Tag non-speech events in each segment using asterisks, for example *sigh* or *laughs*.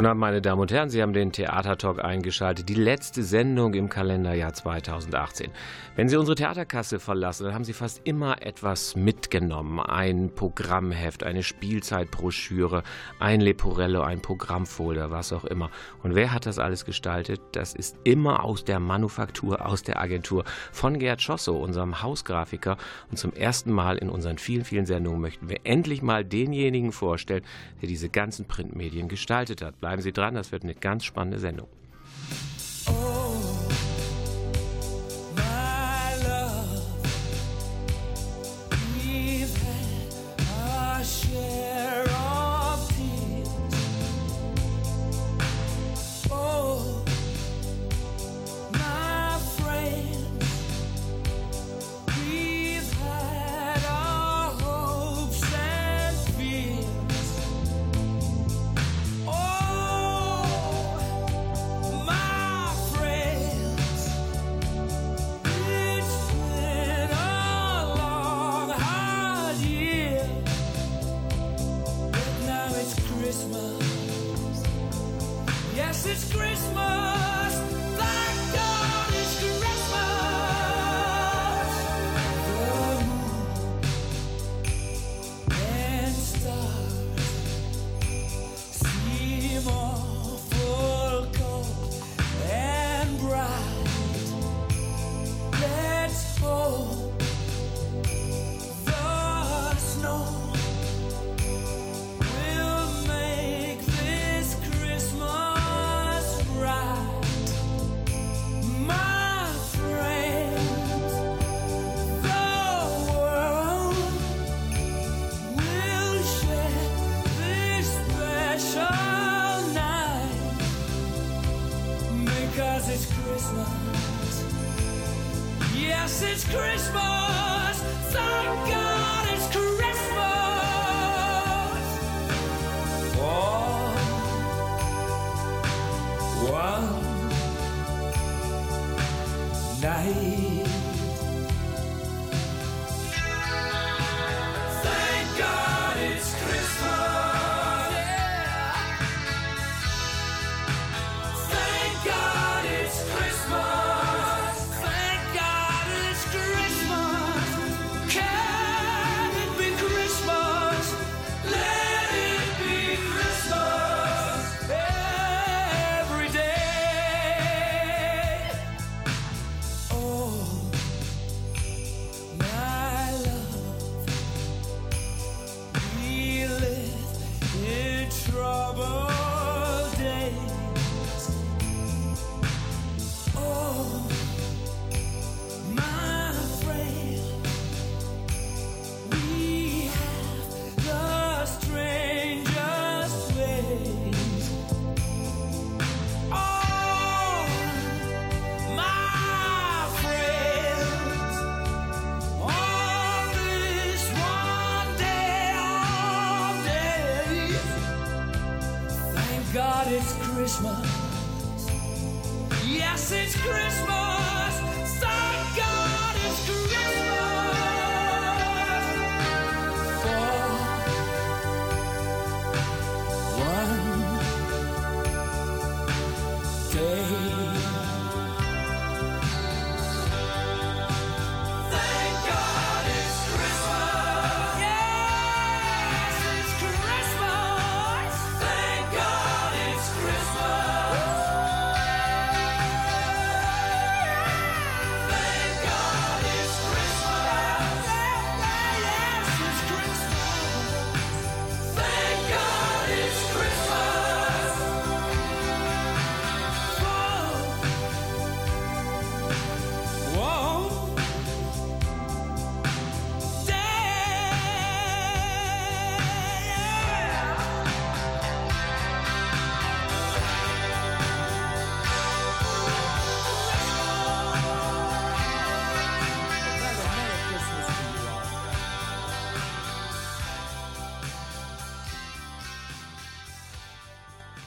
Guten Abend, meine Damen und Herren. Sie haben den Theatertalk eingeschaltet. Die letzte Sendung im Kalenderjahr 2018. Wenn Sie unsere Theaterkasse verlassen, dann haben Sie fast immer etwas mitgenommen. Ein Programmheft, eine Spielzeitbroschüre, ein Leporello, ein Programmfolder, was auch immer. Und wer hat das alles gestaltet? Das ist immer aus der Manufaktur, aus der Agentur von Gerd Schosso, unserem Hausgrafiker. Und zum ersten Mal in unseren vielen, vielen Sendungen möchten wir endlich mal denjenigen vorstellen, der diese ganzen Printmedien gestaltet hat. Bleiben Sie dran, das wird eine ganz spannende Sendung.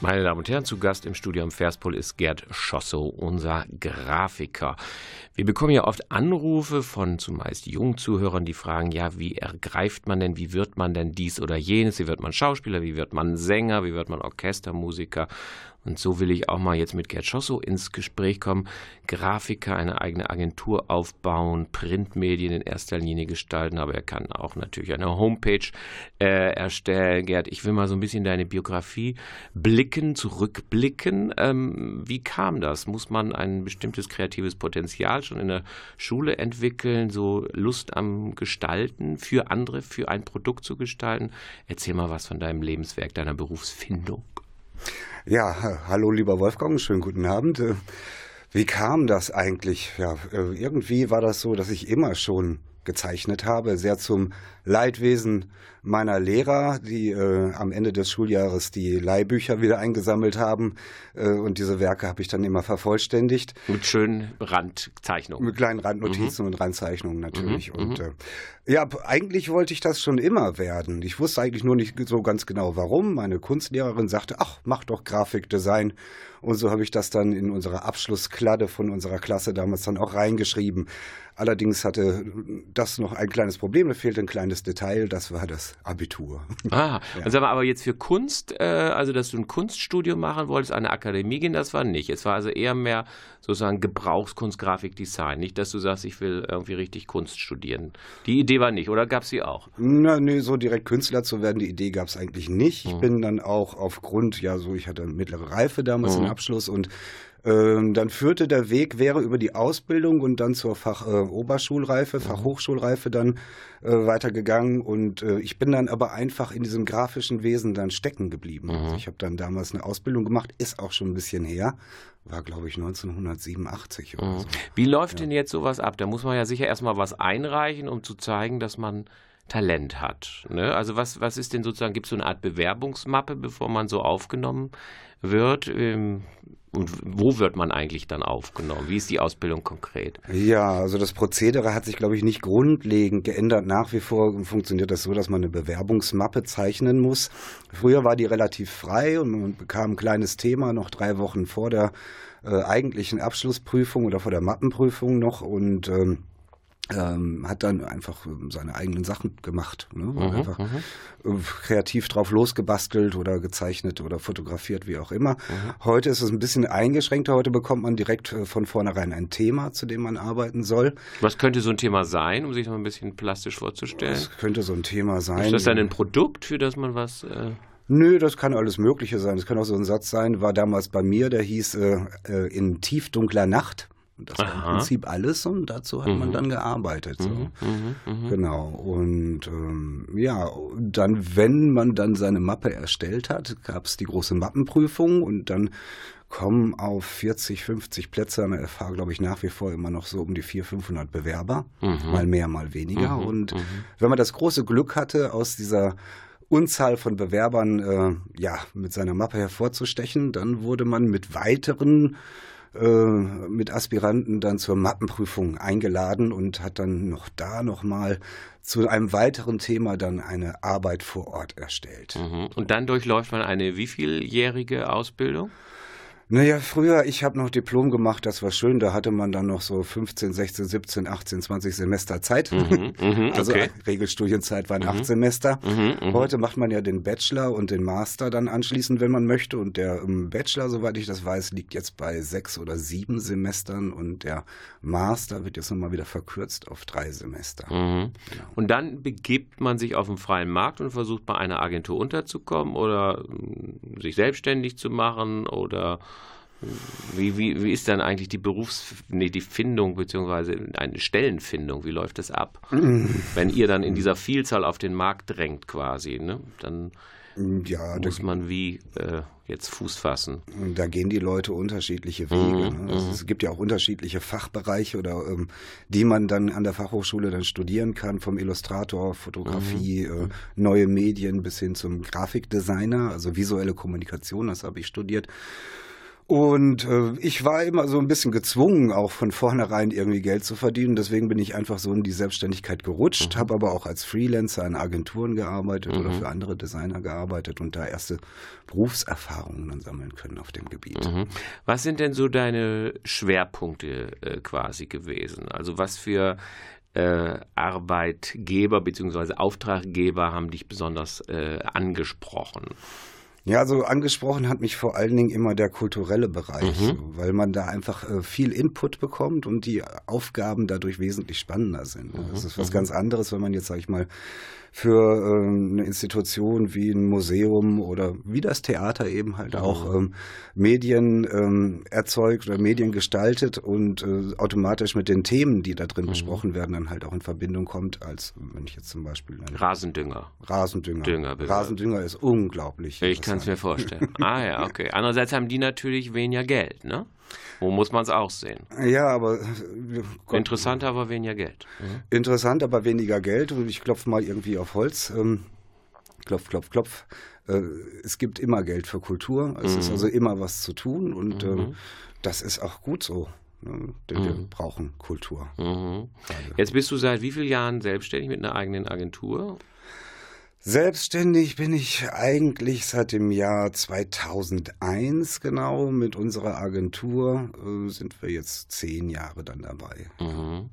Meine Damen und Herren, zu Gast im Studio am Verspol ist Gerd Schossow, unser Grafiker. Wir bekommen ja oft Anrufe von zumeist jungen Zuhörern, die fragen, ja, wie ergreift man denn, wie wird man denn dies oder jenes, wie wird man Schauspieler, wie wird man Sänger, wie wird man Orchestermusiker und so will ich auch mal jetzt mit Gerd Schossow ins Gespräch kommen. Grafiker, eine eigene Agentur aufbauen, Printmedien in erster Linie gestalten, aber er kann auch natürlich eine Homepage äh, erstellen. Gerd, ich will mal so ein bisschen deine Biografie blicken, zurückblicken. Ähm, wie kam das? Muss man ein bestimmtes kreatives Potenzial schon in der Schule entwickeln, so Lust am Gestalten für andere, für ein Produkt zu gestalten? Erzähl mal was von deinem Lebenswerk, deiner Berufsfindung. Ja, hallo lieber Wolfgang, schönen guten Abend. Äh, wie kam das eigentlich? Ja, äh, irgendwie war das so, dass ich immer schon gezeichnet habe, sehr zum Leidwesen meiner Lehrer, die äh, am Ende des Schuljahres die Leihbücher wieder eingesammelt haben. Äh, und diese Werke habe ich dann immer vervollständigt. Mit schönen Randzeichnungen. Mit kleinen Randnotizen mhm. und Randzeichnungen natürlich. Mhm. Und mhm. äh, ja, eigentlich wollte ich das schon immer werden. Ich wusste eigentlich nur nicht so ganz genau warum. Meine Kunstlehrerin sagte, ach, mach doch Grafikdesign. Und so habe ich das dann in unserer Abschlusskladde von unserer Klasse damals dann auch reingeschrieben. Allerdings hatte das noch ein kleines Problem, da fehlte ein kleines Detail, das war das Abitur. Ah, *laughs* ja. sag mal, aber jetzt für Kunst, äh, also dass du ein Kunststudium machen wolltest, eine Akademie gehen, das war nicht. Es war also eher mehr sozusagen Gebrauchskunst, Grafik, Design. Nicht, dass du sagst, ich will irgendwie richtig Kunst studieren. Die Idee war nicht, oder gab es sie auch? Na, nee, so direkt Künstler zu werden, die Idee gab es eigentlich nicht. Ich mhm. bin dann auch aufgrund, ja, so, ich hatte mittlere Reife damals mhm. im Abschluss und dann führte der Weg, wäre über die Ausbildung und dann zur Fachoberschulreife, äh, Fachhochschulreife dann äh, weitergegangen. Und äh, ich bin dann aber einfach in diesem grafischen Wesen dann stecken geblieben. Mhm. Also ich habe dann damals eine Ausbildung gemacht, ist auch schon ein bisschen her. War, glaube ich, 1987 oder mhm. so. Wie läuft ja. denn jetzt sowas ab? Da muss man ja sicher erstmal was einreichen, um zu zeigen, dass man Talent hat. Ne? Also was, was ist denn sozusagen, gibt es so eine Art Bewerbungsmappe, bevor man so aufgenommen wird? Ähm, und wo wird man eigentlich dann aufgenommen? Wie ist die Ausbildung konkret? Ja, also das Prozedere hat sich, glaube ich, nicht grundlegend geändert. Nach wie vor funktioniert das so, dass man eine Bewerbungsmappe zeichnen muss. Früher war die relativ frei und man bekam ein kleines Thema noch drei Wochen vor der äh, eigentlichen Abschlussprüfung oder vor der Mappenprüfung noch und ähm, ähm, hat dann einfach ähm, seine eigenen Sachen gemacht. Ne? Mhm, einfach mhm. Äh, kreativ drauf losgebastelt oder gezeichnet oder fotografiert, wie auch immer. Mhm. Heute ist es ein bisschen eingeschränkter. Heute bekommt man direkt äh, von vornherein ein Thema, zu dem man arbeiten soll. Was könnte so ein Thema sein, um sich mal ein bisschen plastisch vorzustellen? Das könnte so ein Thema sein. Ist das dann ein Produkt, für das man was... Äh Nö, das kann alles Mögliche sein. Das kann auch so ein Satz sein, war damals bei mir, der hieß äh, äh in tiefdunkler Nacht. Das war Aha. im Prinzip alles und dazu hat mhm. man dann gearbeitet. So. Mhm, mhm, mhm, genau. Und ähm, ja, dann, wenn man dann seine Mappe erstellt hat, gab es die große Mappenprüfung und dann kommen auf 40, 50 Plätze an der FH, glaube ich, nach wie vor immer noch so um die 400, 500 Bewerber. Mhm. Mal mehr, mal weniger. Mhm, und wenn man das große Glück hatte, aus dieser Unzahl von Bewerbern äh, ja, mit seiner Mappe hervorzustechen, dann wurde man mit weiteren äh, mit Aspiranten dann zur Mappenprüfung eingeladen und hat dann noch da nochmal zu einem weiteren Thema dann eine Arbeit vor Ort erstellt. Mhm. Und dann durchläuft man eine wievieljährige Ausbildung? Naja, früher, ich habe noch Diplom gemacht, das war schön. Da hatte man dann noch so 15, 16, 17, 18, 20 Semester Zeit. Mhm, mh, *laughs* also okay. Regelstudienzeit waren mhm. acht Semester. Mhm, mh. Heute macht man ja den Bachelor und den Master dann anschließend, wenn man möchte. Und der um, Bachelor, soweit ich das weiß, liegt jetzt bei sechs oder sieben Semestern und der Master wird jetzt nochmal wieder verkürzt auf drei Semester. Mhm. Genau. Und dann begibt man sich auf den freien Markt und versucht bei einer Agentur unterzukommen oder sich selbstständig zu machen oder wie, wie, wie ist dann eigentlich die Berufs-, nee, die Findung beziehungsweise eine Stellenfindung? Wie läuft das ab? *laughs* Wenn ihr dann in dieser Vielzahl auf den Markt drängt quasi, ne? dann ja, muss man wie äh, jetzt Fuß fassen. Da gehen die Leute unterschiedliche Wege. Mhm, ne? also es gibt ja auch unterschiedliche Fachbereiche oder ähm, die man dann an der Fachhochschule dann studieren kann, vom Illustrator, Fotografie, mhm. äh, neue Medien bis hin zum Grafikdesigner, also visuelle Kommunikation, das habe ich studiert. Und äh, ich war immer so ein bisschen gezwungen, auch von vornherein irgendwie Geld zu verdienen. Deswegen bin ich einfach so in die Selbstständigkeit gerutscht, mhm. habe aber auch als Freelancer in Agenturen gearbeitet mhm. oder für andere Designer gearbeitet und da erste Berufserfahrungen dann sammeln können auf dem Gebiet. Mhm. Was sind denn so deine Schwerpunkte äh, quasi gewesen? Also was für äh, Arbeitgeber bzw. Auftraggeber haben dich besonders äh, angesprochen? Ja, also angesprochen hat mich vor allen Dingen immer der kulturelle Bereich, mhm. weil man da einfach äh, viel Input bekommt und die Aufgaben dadurch wesentlich spannender sind. Mhm. Das ist was mhm. ganz anderes, wenn man jetzt, sag ich mal, für ähm, eine Institution wie ein Museum oder wie das Theater eben halt auch mhm. ähm, Medien ähm, erzeugt oder Medien gestaltet und äh, automatisch mit den Themen, die da drin mhm. besprochen werden, dann halt auch in Verbindung kommt, als wenn ich jetzt zum Beispiel Rasendünger. Rasendünger. Dünger, Rasendünger ist unglaublich. Ich kann es mir vorstellen. *laughs* ah ja, okay. Andererseits haben die natürlich weniger Geld, ne? Wo muss man es auch sehen? Ja, aber. Gott, Interessant, aber weniger Geld. Mhm. Interessant, aber weniger Geld. Und ich klopfe mal irgendwie auf Holz. Ähm, klopf, klopf, klopf. Äh, es gibt immer Geld für Kultur. Es mhm. ist also immer was zu tun. Und mhm. äh, das ist auch gut so. Ne? Denn wir mhm. brauchen Kultur. Mhm. Jetzt bist du seit wie vielen Jahren selbstständig mit einer eigenen Agentur? Selbstständig bin ich eigentlich seit dem Jahr 2001 genau. Mit unserer Agentur äh, sind wir jetzt zehn Jahre dann dabei. Mhm.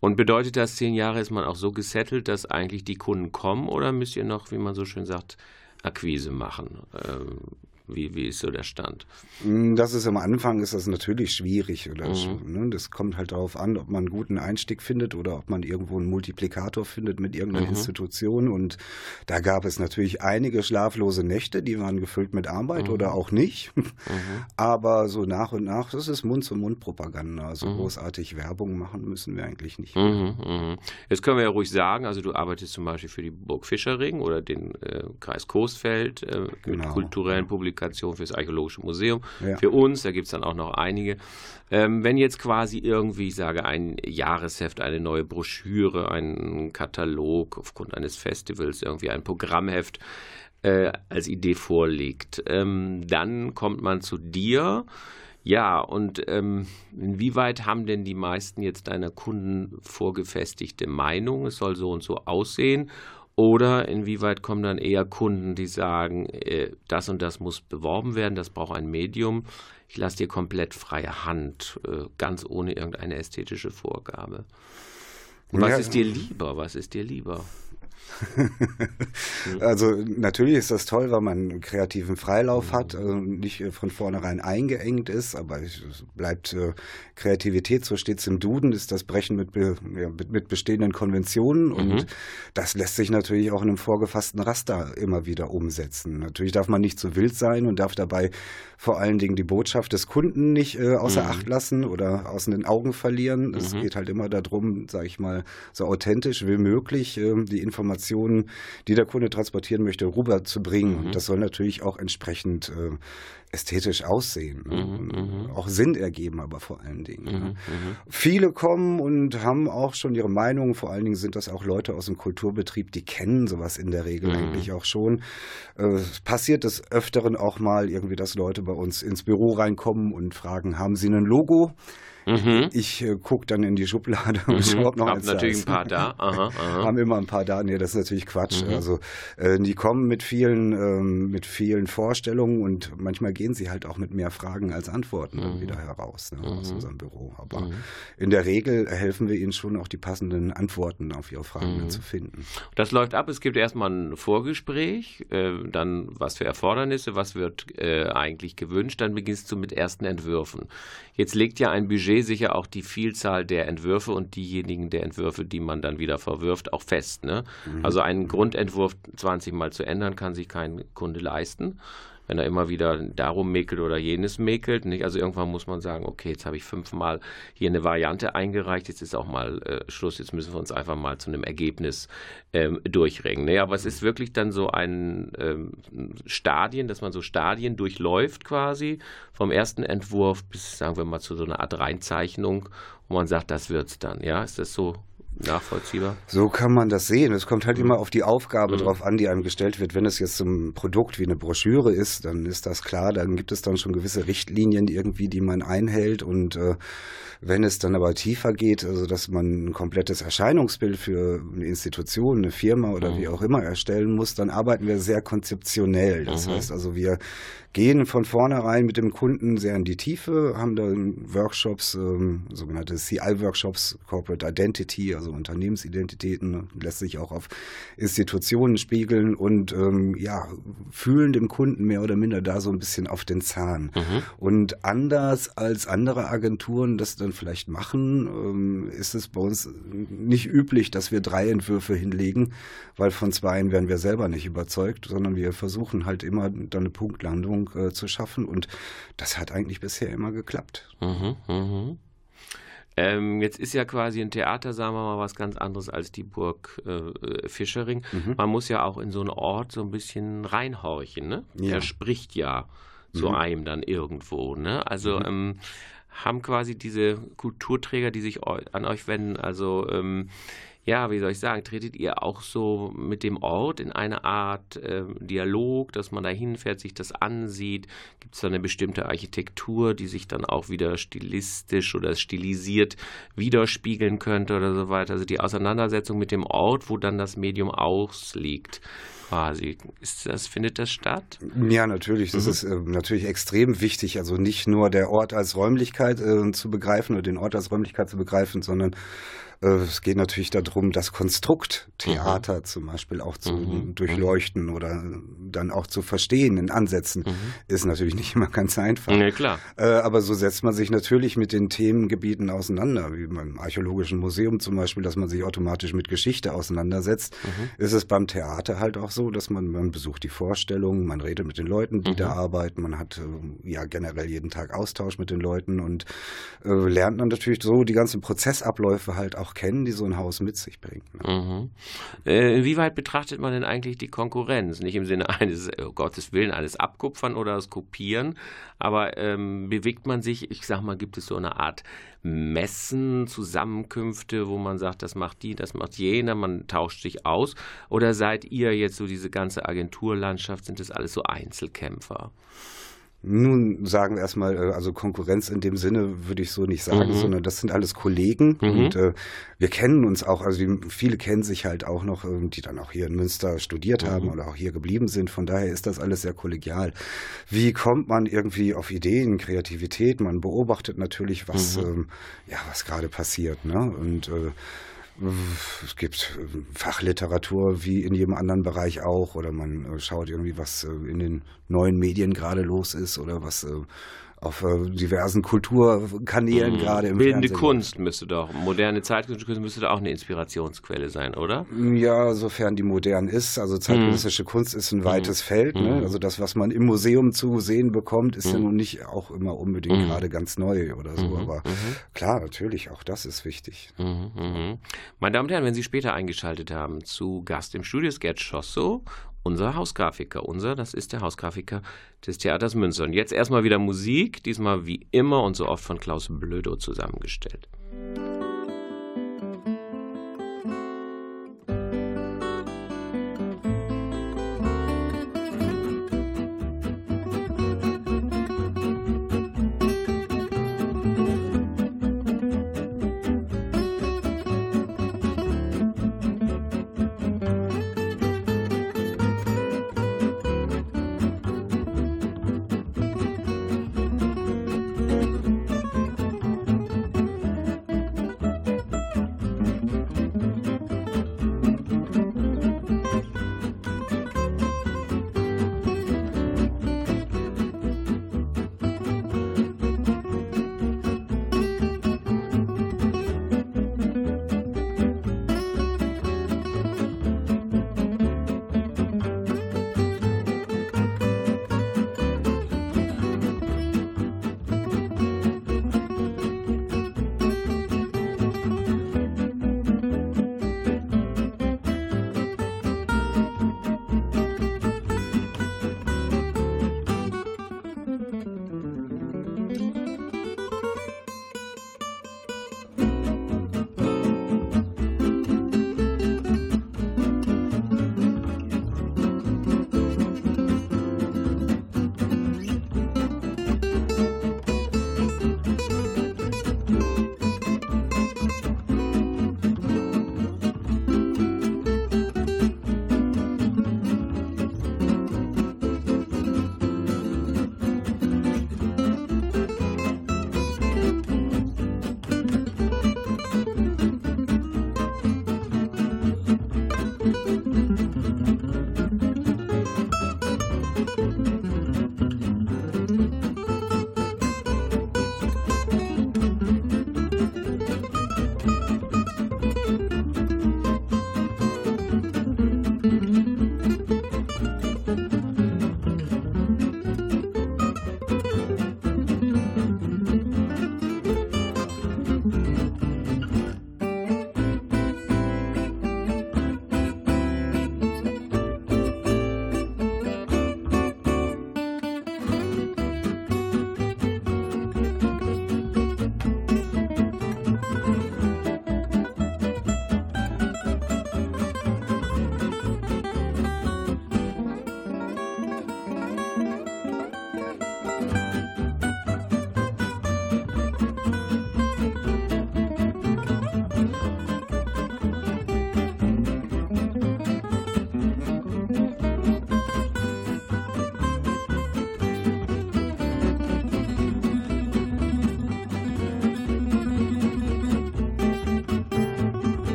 Und bedeutet das, zehn Jahre ist man auch so gesettelt, dass eigentlich die Kunden kommen oder müsst ihr noch, wie man so schön sagt, Akquise machen? Ähm, wie, wie ist so der Stand? Mm, das ist am Anfang ist das natürlich schwierig. Oder mhm. ne? Das kommt halt darauf an, ob man einen guten Einstieg findet oder ob man irgendwo einen Multiplikator findet mit irgendeiner mhm. Institution. Und da gab es natürlich einige schlaflose Nächte, die waren gefüllt mit Arbeit mhm. oder auch nicht. *laughs* Mhm. Aber so nach und nach, das ist Mund-zu-Mund-Propaganda. Also mhm. großartig Werbung machen müssen wir eigentlich nicht. Mhm, Jetzt können wir ja ruhig sagen, also du arbeitest zum Beispiel für die Burg Fischerring oder den äh, Kreis Coesfeld äh, genau. mit kulturellen Publikationen Publikation fürs Archäologische Museum. Ja. Für uns, da gibt es dann auch noch einige. Ähm, wenn jetzt quasi irgendwie, ich sage, ein Jahresheft, eine neue Broschüre, ein Katalog aufgrund eines Festivals, irgendwie ein Programmheft äh, als Idee vorliegt, ähm, dann kommt man zu dir. Ja, und ähm, inwieweit haben denn die meisten jetzt deiner Kunden vorgefestigte Meinung? Es soll so und so aussehen. Oder inwieweit kommen dann eher Kunden, die sagen, äh, das und das muss beworben werden, das braucht ein Medium. Ich lasse dir komplett freie Hand, äh, ganz ohne irgendeine ästhetische Vorgabe. Was ja. ist dir lieber? Was ist dir lieber? *laughs* also natürlich ist das toll, weil man einen kreativen Freilauf hat, also nicht äh, von vornherein eingeengt ist, aber es bleibt äh, Kreativität, so steht es im Duden, ist das Brechen mit, ja, mit, mit, bestehenden Konventionen mhm. und das lässt sich natürlich auch in einem vorgefassten Raster immer wieder umsetzen. Natürlich darf man nicht zu wild sein und darf dabei vor allen Dingen die Botschaft des Kunden nicht äh, außer mhm. Acht lassen oder aus den Augen verlieren. Es mhm. geht halt immer darum, sage ich mal, so authentisch wie möglich äh, die Informationen Informationen, die der Kunde transportieren möchte, rüberzubringen. Mhm. Das soll natürlich auch entsprechend äh, ästhetisch aussehen, ne? mhm, mhm, auch Sinn ergeben, aber vor allen Dingen. Mhm, ne? Viele kommen und haben auch schon ihre Meinung. Vor allen Dingen sind das auch Leute aus dem Kulturbetrieb, die kennen sowas in der Regel mhm. eigentlich auch schon. Äh, passiert des Öfteren auch mal irgendwie, dass Leute bei uns ins Büro reinkommen und fragen, haben Sie ein Logo? Mhm. Ich äh, gucke dann in die Schublade *laughs* und mhm. ob noch Hab eins natürlich da ein paar da. *laughs* Aha, aha. Haben immer ein paar da. Nee, das ist natürlich Quatsch. Mhm. Also äh, die kommen mit vielen, ähm, mit vielen Vorstellungen und manchmal gehen sie halt auch mit mehr Fragen als Antworten dann mhm. wieder heraus ne, aus mhm. unserem Büro. Aber mhm. in der Regel helfen wir ihnen schon auch die passenden Antworten auf ihre Fragen zu finden. Das läuft ab. Es gibt erstmal ein Vorgespräch, äh, dann was für Erfordernisse, was wird äh, eigentlich gewünscht. Dann beginnst du mit ersten Entwürfen. Jetzt legt ja ein Budget sicher auch die Vielzahl der Entwürfe und diejenigen der Entwürfe, die man dann wieder verwirft, auch fest. Ne? Mhm. Also einen Grundentwurf 20 Mal zu ändern, kann sich kein Kunde leisten wenn er immer wieder darum mäkelt oder jenes mäkelt. Nicht? Also irgendwann muss man sagen, okay, jetzt habe ich fünfmal hier eine Variante eingereicht, jetzt ist auch mal äh, Schluss, jetzt müssen wir uns einfach mal zu einem Ergebnis ähm, durchringen. Ne? Aber es ist wirklich dann so ein ähm, Stadien, dass man so Stadien durchläuft quasi, vom ersten Entwurf bis, sagen wir mal, zu so einer Art Reinzeichnung, wo man sagt, das wird's dann. Ja, ist das so nachvollziehbar. So kann man das sehen. Es kommt halt mhm. immer auf die Aufgabe mhm. drauf an, die einem gestellt wird. Wenn es jetzt ein Produkt wie eine Broschüre ist, dann ist das klar. Dann gibt es dann schon gewisse Richtlinien irgendwie, die man einhält. Und äh, wenn es dann aber tiefer geht, also dass man ein komplettes Erscheinungsbild für eine Institution, eine Firma oder mhm. wie auch immer erstellen muss, dann arbeiten wir sehr konzeptionell. Das mhm. heißt also, wir gehen von vornherein mit dem Kunden sehr in die Tiefe, haben dann Workshops, ähm, sogenannte CI-Workshops, Corporate Identity, also Unternehmensidentitäten, lässt sich auch auf Institutionen spiegeln und ähm, ja, fühlen dem Kunden mehr oder minder da so ein bisschen auf den Zahn. Mhm. Und anders als andere Agenturen das dann vielleicht machen, ähm, ist es bei uns nicht üblich, dass wir drei Entwürfe hinlegen, weil von zweien werden wir selber nicht überzeugt, sondern wir versuchen halt immer dann eine Punktlandung Ordnung äh, zu schaffen. Und das hat eigentlich bisher immer geklappt. Mhm, mh. Ähm, jetzt ist ja quasi ein Theater, sagen wir mal, was ganz anderes als die Burg äh, Fischering. Mhm. Man muss ja auch in so einen Ort so ein bisschen reinhorchen. Ne? Ja. Er spricht ja zu mhm. einem dann irgendwo. Ne? Also mhm. ähm, haben quasi diese Kulturträger, die sich an euch wenden, also ähm, ja, wie soll ich sagen, tretet ihr auch so mit dem Ort in eine Art äh, Dialog, dass man da hinfährt, sich das ansieht? Gibt es da eine bestimmte Architektur, die sich dann auch wieder stilistisch oder stilisiert widerspiegeln könnte oder so weiter? Also die Auseinandersetzung mit dem Ort, wo dann das Medium ausliegt quasi. Ist das, findet das statt? Ja, natürlich. Das mhm. ist äh, natürlich extrem wichtig. Also nicht nur der Ort als Räumlichkeit äh, zu begreifen oder den Ort als Räumlichkeit zu begreifen, sondern es geht natürlich darum, das Konstrukt Theater mhm. zum Beispiel auch zu mhm. durchleuchten oder dann auch zu verstehen in Ansätzen. Mhm. Ist natürlich nicht immer ganz einfach. Nee, klar. Äh, aber so setzt man sich natürlich mit den Themengebieten auseinander, wie beim Archäologischen Museum zum Beispiel, dass man sich automatisch mit Geschichte auseinandersetzt. Mhm. Ist es beim Theater halt auch so, dass man, man besucht die Vorstellungen, man redet mit den Leuten, die da mhm. arbeiten, man hat äh, ja generell jeden Tag Austausch mit den Leuten und äh, lernt dann natürlich so die ganzen Prozessabläufe halt auch auch kennen, die so ein Haus mit sich bringt. Ne? Mhm. Äh, inwieweit betrachtet man denn eigentlich die Konkurrenz? Nicht im Sinne eines, oh Gottes Willen, alles abkupfern oder das Kopieren, aber ähm, bewegt man sich, ich sag mal, gibt es so eine Art Messen, Zusammenkünfte, wo man sagt, das macht die, das macht jener, man tauscht sich aus? Oder seid ihr jetzt so diese ganze Agenturlandschaft, sind das alles so Einzelkämpfer? Nun sagen wir erstmal, äh, also Konkurrenz in dem Sinne würde ich so nicht sagen, mhm. sondern das sind alles Kollegen mhm. und äh, wir kennen uns auch, also viele kennen sich halt auch noch, äh, die dann auch hier in Münster studiert mhm. haben oder auch hier geblieben sind. Von daher ist das alles sehr kollegial. Wie kommt man irgendwie auf Ideen, Kreativität? Man beobachtet natürlich, was, mhm. ähm, ja, was gerade passiert, ne? Und äh, es gibt Fachliteratur wie in jedem anderen Bereich auch oder man äh, schaut irgendwie, was äh, in den neuen Medien gerade los ist oder was äh, auf äh, diversen Kulturkanälen mhm. gerade im Bildende Fernsehen. Kunst müsste doch, moderne Zeitgenössische müsste da auch eine Inspirationsquelle sein, oder? Ja, sofern die modern ist. Also zeitgenössische mhm. Kunst ist ein weites mhm. Feld. Ne? Mhm. Also das, was man im Museum zu sehen bekommt, ist ja mhm. nun nicht auch immer unbedingt mhm. gerade ganz neu oder so. Aber klar, natürlich, auch das ist wichtig. Meine Damen und Herren, wenn Sie später eingeschaltet haben, zu Gast im Studio Sketch Schosso unser Hausgrafiker. Unser, das ist der Hausgrafiker des Theaters Münster. Und jetzt erstmal wieder Musik, diesmal wie immer und so oft von Klaus Blödo zusammengestellt.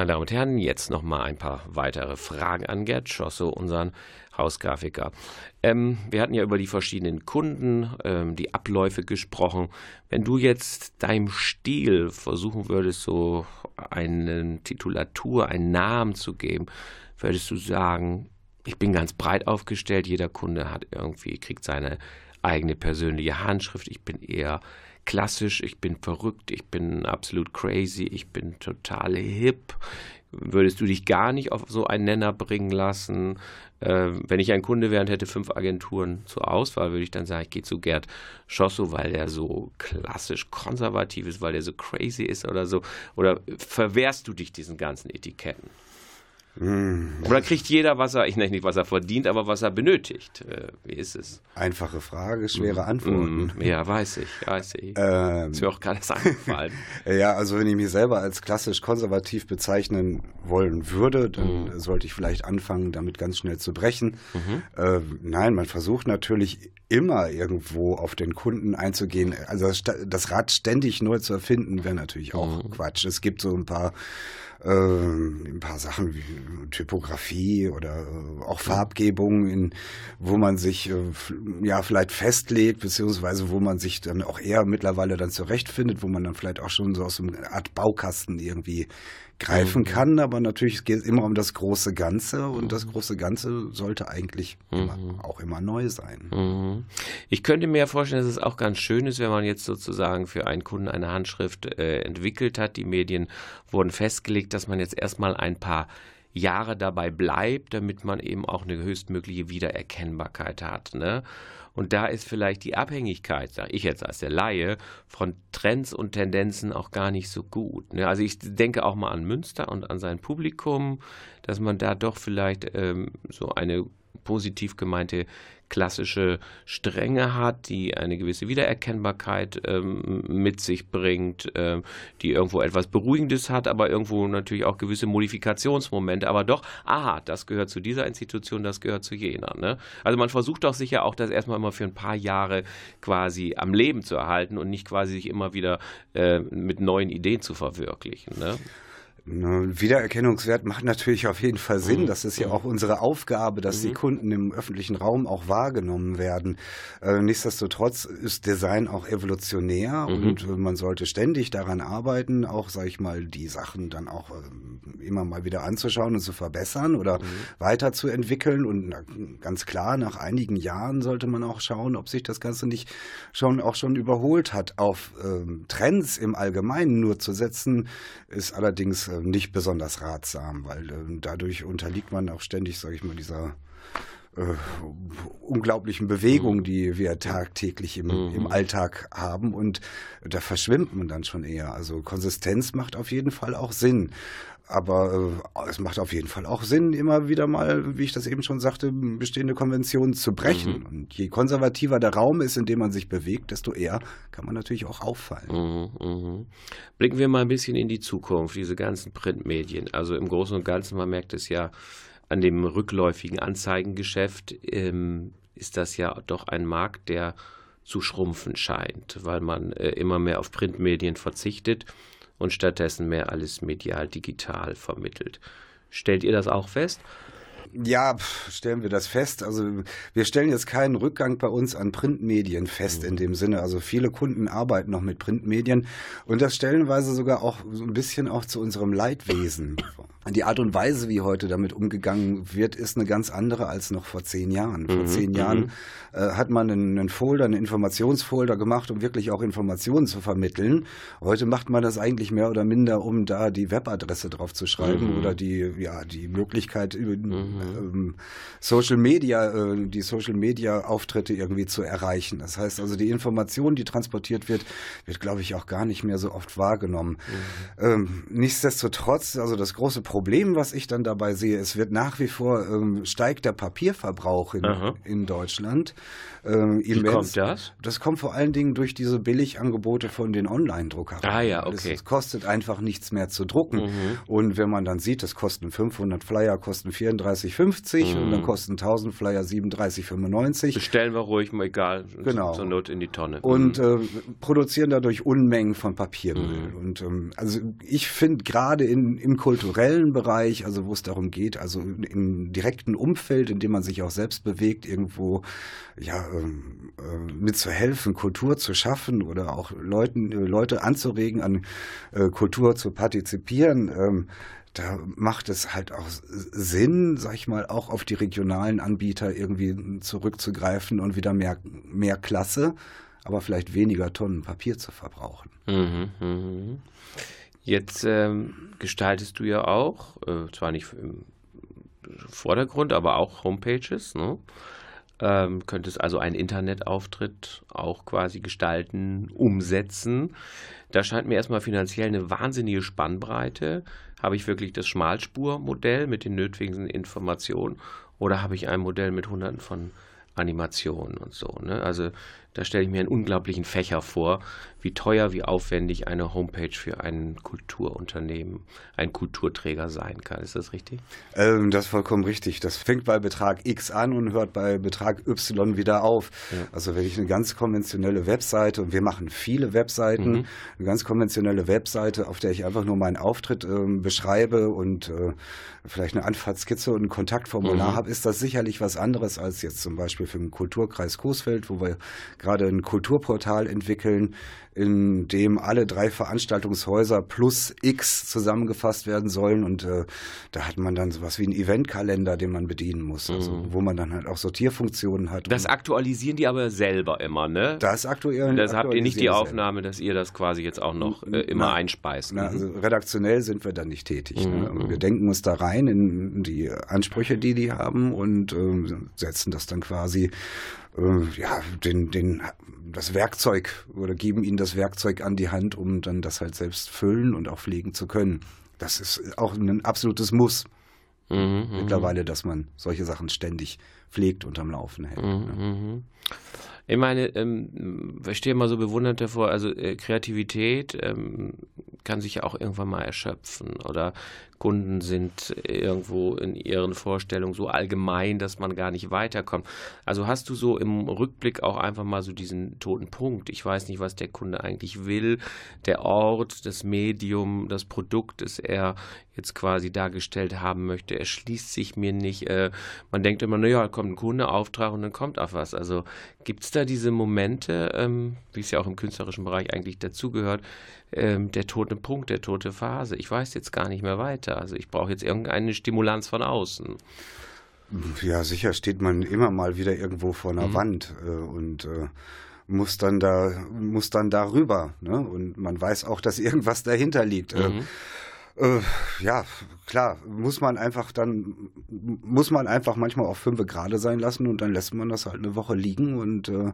Meine Damen und Herren, jetzt noch mal ein paar weitere Fragen an Gerd Schosso, unseren Hausgrafiker. Ähm, wir hatten ja über die verschiedenen Kunden, ähm, die Abläufe gesprochen. Wenn du jetzt deinem Stil versuchen würdest, so eine Titulatur, einen Namen zu geben, würdest du sagen, ich bin ganz breit aufgestellt, jeder Kunde hat irgendwie, kriegt seine eigene persönliche Handschrift, ich bin eher klassisch, ich bin verrückt, ich bin absolut crazy, ich bin total hip. Würdest du dich gar nicht auf so einen Nenner bringen lassen? Äh, wenn ich ein Kunde wäre und hätte fünf Agenturen zur Auswahl, würde ich dann sagen, ich gehe zu Gerd Schosso, weil der so klassisch konservativ ist, weil der so crazy ist oder so. Oder verwehrst du dich diesen ganzen Etiketten? Hm. Oder kriegt jeder, was er, ich nenne nicht, was er verdient, aber was er benötigt? Äh, wie ist es? Einfache Frage, schwere hm. Antworten. Hm. Ja, weiß ich, weiß ich. Ähm, ist mir auch gerade *laughs* eingefallen. ja, also wenn ich mich selber als klassisch konservativ bezeichnen wollen würde, dann mhm. sollte ich vielleicht anfangen, damit ganz schnell zu brechen. Mhm. Äh, nein, man versucht natürlich immer irgendwo auf den Kunden einzugehen. Also das Rad ständig neu zu erfinden, wäre natürlich auch mhm. Quatsch. Es gibt so ein paar äh, ein paar Sachen wie Typografie oder äh, auch Farbgebung, in, wo man sich äh, ja vielleicht festlegt, beziehungsweise wo man sich dann auch eher mittlerweile dann zurechtfindet, wo man dann vielleicht auch schon so aus einer Art Baukasten irgendwie greifen mhm. kann, aber natürlich geht es immer um das große Ganze und das mhm. große Ganze sollte eigentlich mhm. immer, auch immer neu sein. Mhm. Ich könnte mir vorstellen, dass es auch ganz schön ist, wenn man jetzt sozusagen für einen Kunden eine Handschrift äh, entwickelt hat. Die Medien wurden festgelegt, dass man jetzt erstmal ein paar Jahre dabei bleibt, damit man eben auch eine höchstmögliche Wiedererkennbarkeit hat. Ne? Und da ist vielleicht die Abhängigkeit, sage ich jetzt als der Laie, von Trends und Tendenzen auch gar nicht so gut. Ne? Also ich denke auch mal an Münster und an sein Publikum, dass man da doch vielleicht ähm, so eine positiv gemeinte klassische Strenge hat, die eine gewisse Wiedererkennbarkeit ähm, mit sich bringt, ähm, die irgendwo etwas Beruhigendes hat, aber irgendwo natürlich auch gewisse Modifikationsmomente. Aber doch, aha, das gehört zu dieser Institution, das gehört zu jener. Ne? Also man versucht doch sicher auch, das erstmal immer für ein paar Jahre quasi am Leben zu erhalten und nicht quasi sich immer wieder äh, mit neuen Ideen zu verwirklichen. Ne? Wiedererkennungswert macht natürlich auf jeden Fall Sinn. Mhm. Das ist ja mhm. auch unsere Aufgabe, dass mhm. die Kunden im öffentlichen Raum auch wahrgenommen werden. Äh, nichtsdestotrotz ist Design auch evolutionär mhm. und äh, man sollte ständig daran arbeiten, auch, sag ich mal, die Sachen dann auch äh, immer mal wieder anzuschauen und zu verbessern oder mhm. weiterzuentwickeln. Und ganz klar, nach einigen Jahren sollte man auch schauen, ob sich das Ganze nicht schon auch schon überholt hat. Auf ähm, Trends im Allgemeinen nur zu setzen, ist allerdings nicht besonders ratsam, weil äh, dadurch unterliegt man auch ständig, sage ich mal, dieser äh, unglaublichen Bewegung, mhm. die wir tagtäglich im, mhm. im Alltag haben. Und da verschwimmt man dann schon eher. Also Konsistenz macht auf jeden Fall auch Sinn. Aber äh, es macht auf jeden Fall auch Sinn, immer wieder mal, wie ich das eben schon sagte, bestehende Konventionen zu brechen. Mhm. Und je konservativer der Raum ist, in dem man sich bewegt, desto eher kann man natürlich auch auffallen. Mhm, mh. Blicken wir mal ein bisschen in die Zukunft, diese ganzen Printmedien. Also im Großen und Ganzen, man merkt es ja an dem rückläufigen Anzeigengeschäft, ähm, ist das ja doch ein Markt, der zu schrumpfen scheint, weil man äh, immer mehr auf Printmedien verzichtet und stattdessen mehr alles medial digital vermittelt. Stellt ihr das auch fest? Ja, stellen wir das fest. Also wir stellen jetzt keinen Rückgang bei uns an Printmedien fest in dem Sinne. Also viele Kunden arbeiten noch mit Printmedien und das stellenweise sogar auch so ein bisschen auch zu unserem Leidwesen. *laughs* Die Art und Weise, wie heute damit umgegangen wird, ist eine ganz andere als noch vor zehn Jahren. Vor mhm, zehn Jahren mhm. äh, hat man einen, einen Folder, einen Informationsfolder gemacht, um wirklich auch Informationen zu vermitteln. Heute macht man das eigentlich mehr oder minder, um da die Webadresse drauf zu schreiben mhm. oder die, ja, die Möglichkeit, über, mhm. Ähm, Social Media, äh, die Social Media Auftritte irgendwie zu erreichen. Das heißt also, die Information, die transportiert wird, wird, glaube ich, auch gar nicht mehr so oft wahrgenommen. Mhm. Ähm, nichtsdestotrotz, also das große Problem, was ich dann dabei sehe, es wird nach wie vor ähm, steigt der Papierverbrauch in, in Deutschland. Ähm, Wie kommt das? Das kommt vor allen Dingen durch diese Billigangebote von den Online-Druckern. Ah ja, okay. Es kostet einfach nichts mehr zu drucken. Mhm. Und wenn man dann sieht, es kosten 500 Flyer, kosten 34,50 mhm. und dann kosten 1000 Flyer 37,95. Bestellen wir ruhig mal egal, genau. zur Not in die Tonne. Und mhm. äh, produzieren dadurch Unmengen von Papiermüll. Mhm. Und ähm, also ich finde gerade im kulturellen kulturellen Bereich, also wo es darum geht, also im direkten Umfeld, in dem man sich auch selbst bewegt, irgendwo ja ähm, äh, mitzuhelfen, Kultur zu schaffen oder auch Leuten, äh, Leute anzuregen, an äh, Kultur zu partizipieren. Ähm, da macht es halt auch Sinn, sag ich mal, auch auf die regionalen Anbieter irgendwie zurückzugreifen und wieder mehr, mehr Klasse, aber vielleicht weniger Tonnen Papier zu verbrauchen. Mhm, mh. Jetzt ähm, gestaltest du ja auch, äh, zwar nicht im Vordergrund, aber auch Homepages. Ne? Ähm, könntest also einen Internetauftritt auch quasi gestalten, umsetzen. Da scheint mir erstmal finanziell eine wahnsinnige Spannbreite. Habe ich wirklich das Schmalspurmodell mit den nötigen Informationen oder habe ich ein Modell mit hunderten von Animationen und so? Ne? Also da stelle ich mir einen unglaublichen Fächer vor, wie teuer, wie aufwendig eine Homepage für ein Kulturunternehmen, ein Kulturträger sein kann. Ist das richtig? Ähm, das ist vollkommen richtig. Das fängt bei Betrag X an und hört bei Betrag Y wieder auf. Ja. Also wenn ich eine ganz konventionelle Webseite, und wir machen viele Webseiten, mhm. eine ganz konventionelle Webseite, auf der ich einfach nur meinen Auftritt äh, beschreibe und äh, vielleicht eine Anfahrtskizze und ein Kontaktformular mhm. habe, ist das sicherlich was anderes als jetzt zum Beispiel für den Kulturkreis Coesfeld, wo wir gerade ein Kulturportal entwickeln, in dem alle drei Veranstaltungshäuser plus X zusammengefasst werden sollen. Und äh, da hat man dann sowas wie einen Eventkalender, den man bedienen muss, also, mhm. wo man dann halt auch Sortierfunktionen hat. Das aktualisieren die aber selber immer, ne? Das aktuell. Das habt ihr nicht die Aufnahme, dass ihr das quasi jetzt auch noch äh, immer na, einspeist. Na, also redaktionell sind wir da nicht tätig. Ne? Mhm. Ne? Wir denken uns da rein in die Ansprüche, die die haben und äh, setzen das dann quasi äh, ja, den, den, das Werkzeug oder geben ihnen das Werkzeug an die Hand, um dann das halt selbst füllen und auch pflegen zu können. Das ist auch ein absolutes Muss. Mhm, mhm. mittlerweile, dass man solche Sachen ständig pflegt und am Laufen hält. Mhm, ne? Mhm. Ich meine, ähm, ich stehe mal so bewundert davor, also äh, Kreativität ähm, kann sich ja auch irgendwann mal erschöpfen oder Kunden sind irgendwo in ihren Vorstellungen so allgemein, dass man gar nicht weiterkommt. Also hast du so im Rückblick auch einfach mal so diesen toten Punkt. Ich weiß nicht, was der Kunde eigentlich will. Der Ort, das Medium, das Produkt, das er jetzt quasi dargestellt haben möchte, erschließt sich mir nicht. Äh, man denkt immer, naja, kommt ein Kundeauftrag und dann kommt auch was. Also gibt es da diese Momente, ähm, wie es ja auch im künstlerischen Bereich eigentlich dazugehört, ähm, der tote Punkt, der tote Phase. Ich weiß jetzt gar nicht mehr weiter. Also ich brauche jetzt irgendeine Stimulanz von außen. Ja, sicher steht man immer mal wieder irgendwo vor einer mhm. Wand äh, und äh, muss dann da muss dann darüber. Ne? Und man weiß auch, dass irgendwas dahinter liegt. Äh, mhm. Äh, ja, klar, muss man einfach dann, muss man einfach manchmal auch fünf gerade sein lassen und dann lässt man das halt eine Woche liegen und äh,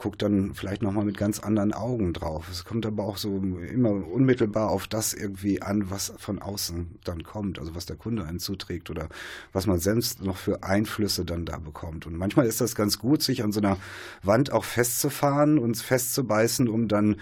guckt dann vielleicht nochmal mit ganz anderen Augen drauf. Es kommt aber auch so immer unmittelbar auf das irgendwie an, was von außen dann kommt, also was der Kunde einen zuträgt oder was man selbst noch für Einflüsse dann da bekommt. Und manchmal ist das ganz gut, sich an so einer Wand auch festzufahren und festzubeißen, um dann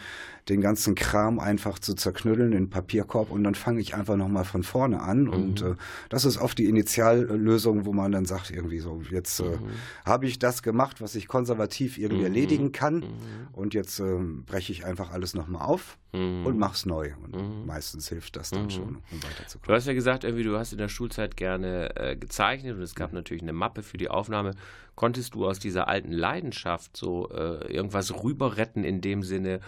den ganzen Kram einfach zu zerknütteln in den Papierkorb und dann fange ich einfach nochmal von vorne an. Mhm. Und äh, das ist oft die Initiallösung, wo man dann sagt, irgendwie so, jetzt äh, mhm. habe ich das gemacht, was ich konservativ irgendwie mhm. erledigen kann. Mhm. Und jetzt äh, breche ich einfach alles nochmal auf und mach's neu. Und meistens hilft das dann schon, um weiterzukommen. Du hast ja gesagt, irgendwie, du hast in der Schulzeit gerne äh, gezeichnet und es gab natürlich eine Mappe für die Aufnahme. Konntest du aus dieser alten Leidenschaft so äh, irgendwas rüberretten in dem Sinne,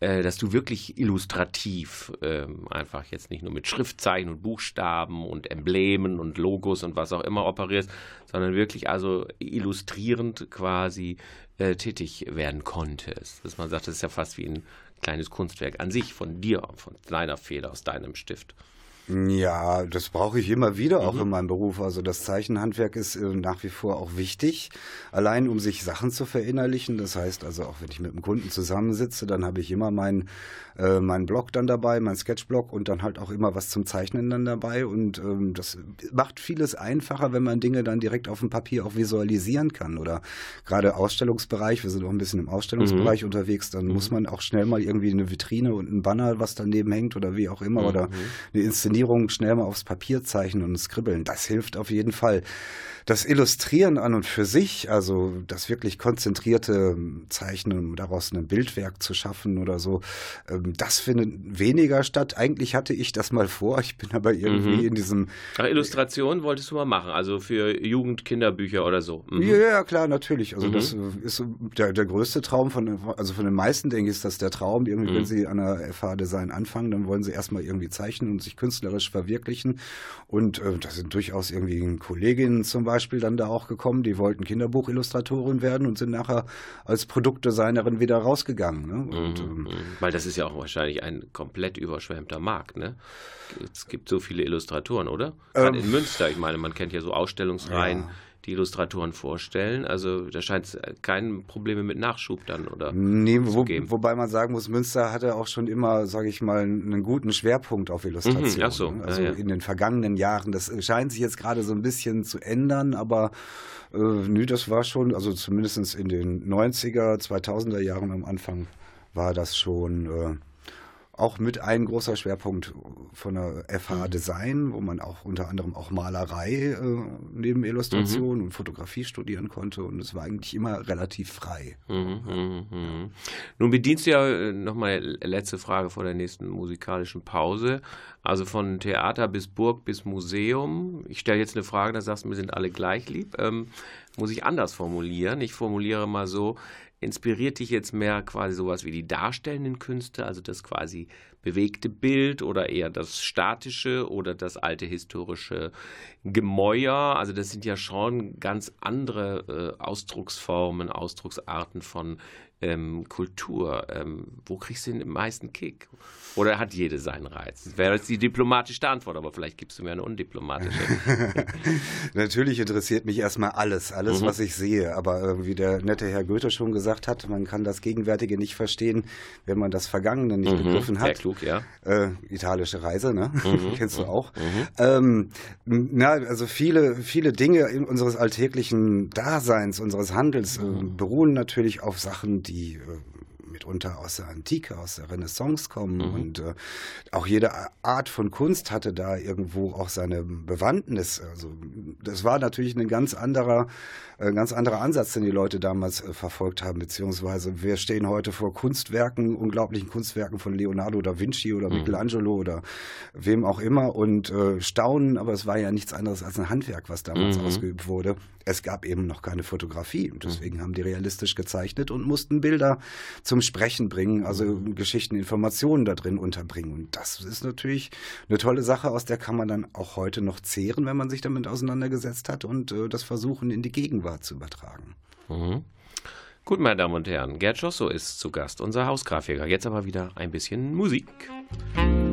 dass du wirklich illustrativ ähm, einfach jetzt nicht nur mit Schriftzeichen und Buchstaben und Emblemen und Logos und was auch immer operierst, sondern wirklich also illustrierend quasi äh, tätig werden konntest. Dass man sagt, das ist ja fast wie ein kleines Kunstwerk an sich von dir, von deiner Feder, aus deinem Stift. Ja, das brauche ich immer wieder, auch mhm. in meinem Beruf. Also das Zeichenhandwerk ist äh, nach wie vor auch wichtig, allein um sich Sachen zu verinnerlichen. Das heißt also, auch wenn ich mit einem Kunden zusammensitze, dann habe ich immer meinen äh, meinen Blog dann dabei, mein Sketchblog und dann halt auch immer was zum Zeichnen dann dabei. Und ähm, das macht vieles einfacher, wenn man Dinge dann direkt auf dem Papier auch visualisieren kann. Oder gerade Ausstellungsbereich, wir sind auch ein bisschen im Ausstellungsbereich mhm. unterwegs, dann mhm. muss man auch schnell mal irgendwie eine Vitrine und ein Banner, was daneben hängt oder wie auch immer, oder mhm. eine Inszenierung Formulierungen schnell mal aufs Papier zeichnen und skribbeln. Das hilft auf jeden Fall. Das Illustrieren an und für sich, also das wirklich konzentrierte Zeichnen, um daraus ein Bildwerk zu schaffen oder so, ähm, das findet weniger statt. Eigentlich hatte ich das mal vor, ich bin aber irgendwie mhm. in diesem. Ach, Illustration wolltest du mal machen, also für Jugend, Kinderbücher oder so. Mhm. Ja, klar, natürlich. Also mhm. das ist der, der größte Traum von, also von den meisten, denke ich, ist das der Traum. Irgendwie, wenn mhm. sie an der FH Design anfangen, dann wollen sie erstmal irgendwie zeichnen und sich künstlerisch verwirklichen. Und äh, da sind durchaus irgendwie Kolleginnen zum Beispiel, dann da auch gekommen, die wollten Kinderbuchillustratorin werden und sind nachher als Produktdesignerin wieder rausgegangen. Ne? Und, mhm, ähm, mhm. Weil das ist ja auch wahrscheinlich ein komplett überschwemmter Markt. Ne? Es gibt so viele Illustratoren, oder? Gerade ähm, in Münster, ich meine, man kennt ja so Ausstellungsreihen. Ja die Illustratoren vorstellen. Also da scheint es keine Probleme mit Nachschub dann oder nee, wo, geben. Wobei man sagen muss, Münster hatte auch schon immer, sage ich mal, einen guten Schwerpunkt auf Illustration. Mhm, so. Also ja, ja. in den vergangenen Jahren. Das scheint sich jetzt gerade so ein bisschen zu ändern, aber äh, nö, das war schon, also zumindest in den 90er, 2000er Jahren am Anfang war das schon äh, auch mit ein großer Schwerpunkt von der FH mhm. Design, wo man auch unter anderem auch Malerei äh, neben Illustration mhm. und Fotografie studieren konnte und es war eigentlich immer relativ frei. Mhm, mhm, mhm. Nun bedienst du ja äh, nochmal letzte Frage vor der nächsten musikalischen Pause. Also von Theater bis Burg bis Museum. Ich stelle jetzt eine Frage, da sagst du, wir sind alle gleich lieb. Ähm, muss ich anders formulieren? Ich formuliere mal so, inspiriert dich jetzt mehr quasi sowas wie die darstellenden Künste, also das quasi bewegte Bild oder eher das statische oder das alte historische Gemäuer? Also das sind ja schon ganz andere äh, Ausdrucksformen, Ausdrucksarten von ähm, Kultur. Ähm, wo kriegst du den meisten Kick? Oder hat jede seinen Reiz? Das wäre jetzt die diplomatischste Antwort, aber vielleicht gibst du mir eine undiplomatische. *laughs* Natürlich interessiert mich erstmal alles, alles, mhm. was ich sehe. Aber wie der nette Herr Goethe schon gesagt hat, man kann das Gegenwärtige nicht verstehen, wenn man das Vergangene nicht mhm. begriffen hat. Sehr klug, ja. Äh, italische Reise, ne? Mhm. *laughs* Kennst du auch. Mhm. Ähm, na, also viele, viele Dinge in unseres alltäglichen Daseins, unseres Handels äh, mhm. beruhen natürlich auf Sachen, die äh, mitunter aus der Antike, aus der Renaissance kommen. Mhm. Und äh, auch jede Art von Kunst hatte da irgendwo auch seine Bewandtnis. Also das war natürlich ein ganz anderer, ein ganz anderer Ansatz, den die Leute damals äh, verfolgt haben, beziehungsweise wir stehen heute vor Kunstwerken, unglaublichen Kunstwerken von Leonardo da Vinci oder mhm. Michelangelo oder wem auch immer und äh, staunen, aber es war ja nichts anderes als ein Handwerk, was damals mhm. ausgeübt wurde. Es gab eben noch keine Fotografie und deswegen mhm. haben die realistisch gezeichnet und mussten Bilder zum Sprechen bringen, also Geschichten, Informationen da drin unterbringen. Und das ist natürlich eine tolle Sache, aus der kann man dann auch heute noch zehren, wenn man sich damit auseinandergesetzt hat und äh, das versuchen in die Gegenwart zu übertragen. Mhm. Gut, meine Damen und Herren, Gerd Schosso ist zu Gast, unser Hausgrafiker. Jetzt aber wieder ein bisschen Musik. Musik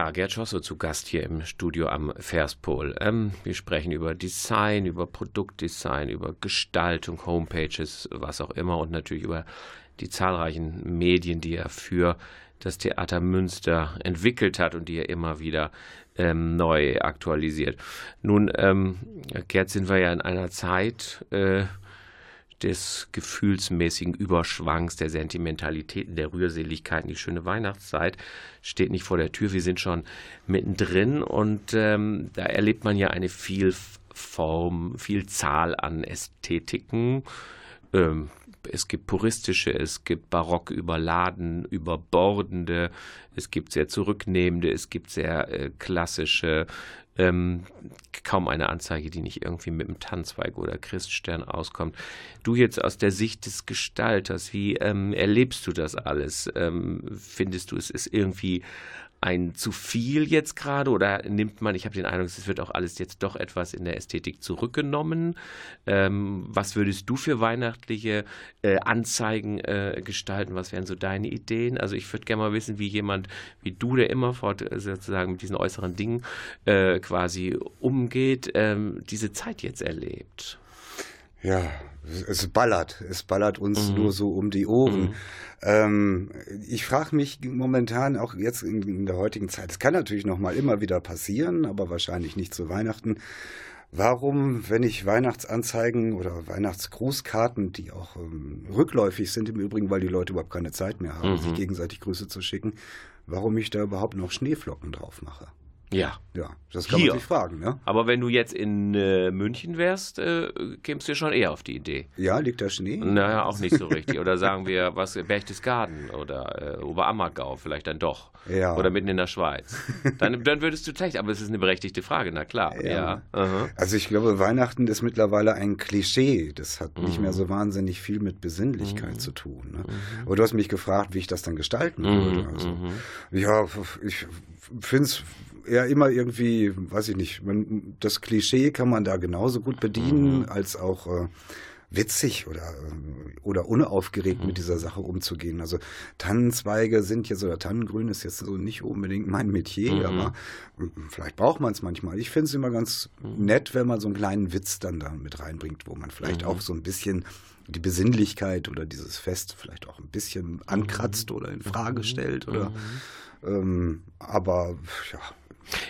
Ja, Gerd Schosso zu Gast hier im Studio am Verspol. Ähm, wir sprechen über Design, über Produktdesign, über Gestaltung, Homepages, was auch immer und natürlich über die zahlreichen Medien, die er für das Theater Münster entwickelt hat und die er immer wieder ähm, neu aktualisiert. Nun, ähm, Gerd, sind wir ja in einer Zeit, äh, des gefühlsmäßigen Überschwangs, der Sentimentalitäten, der Rührseligkeiten. Die schöne Weihnachtszeit steht nicht vor der Tür. Wir sind schon mittendrin und ähm, da erlebt man ja eine Vielform, Vielzahl an Ästhetiken. Ähm, es gibt puristische, es gibt barock überladen, überbordende, es gibt sehr zurücknehmende, es gibt sehr äh, klassische, ähm, kaum eine Anzeige, die nicht irgendwie mit einem Tanzweig oder Christstern auskommt. Du jetzt aus der Sicht des Gestalters, wie ähm, erlebst du das alles? Ähm, findest du, es ist irgendwie ein zu viel jetzt gerade oder nimmt man, ich habe den Eindruck, es wird auch alles jetzt doch etwas in der Ästhetik zurückgenommen. Ähm, was würdest du für weihnachtliche äh, Anzeigen äh, gestalten? Was wären so deine Ideen? Also ich würde gerne mal wissen, wie jemand wie du, der immerfort äh, sozusagen mit diesen äußeren Dingen äh, quasi umgeht, ähm, diese Zeit jetzt erlebt. Ja, es ballert. Es ballert uns mhm. nur so um die Ohren. Mhm. Ähm, ich frage mich momentan auch jetzt in, in der heutigen Zeit, es kann natürlich noch mal immer wieder passieren, aber wahrscheinlich nicht zu Weihnachten. Warum, wenn ich Weihnachtsanzeigen oder Weihnachtsgrußkarten, die auch ähm, rückläufig sind im Übrigen, weil die Leute überhaupt keine Zeit mehr haben, mhm. sich gegenseitig Grüße zu schicken, warum ich da überhaupt noch Schneeflocken drauf mache? Ja. Ja, das kann Hier. man sich fragen. Ne? Aber wenn du jetzt in äh, München wärst, äh, kämst du schon eher auf die Idee. Ja, liegt da Schnee? Naja, auch nicht so richtig. Oder sagen wir, was, Berchtesgaden oder äh, Oberammergau vielleicht dann doch. Ja. Oder mitten in der Schweiz. Dann, dann würdest du gleich, aber es ist eine berechtigte Frage, na klar. Ja. ja. Also ich glaube, Weihnachten ist mittlerweile ein Klischee. Das hat mhm. nicht mehr so wahnsinnig viel mit Besinnlichkeit mhm. zu tun. Ne? Mhm. Aber du hast mich gefragt, wie ich das dann gestalten würde. Mhm. Also, mhm. ja, ich finde es ja immer irgendwie, weiß ich nicht, man, das Klischee kann man da genauso gut bedienen, mhm. als auch äh, witzig oder, äh, oder unaufgeregt mhm. mit dieser Sache umzugehen. Also Tannenzweige sind jetzt, oder Tannengrün ist jetzt so nicht unbedingt mein Metier, mhm. aber hm, vielleicht braucht man es manchmal. Ich finde es immer ganz mhm. nett, wenn man so einen kleinen Witz dann da mit reinbringt, wo man vielleicht mhm. auch so ein bisschen die Besinnlichkeit oder dieses Fest vielleicht auch ein bisschen ankratzt mhm. oder in Frage stellt oder ähm, aber ja,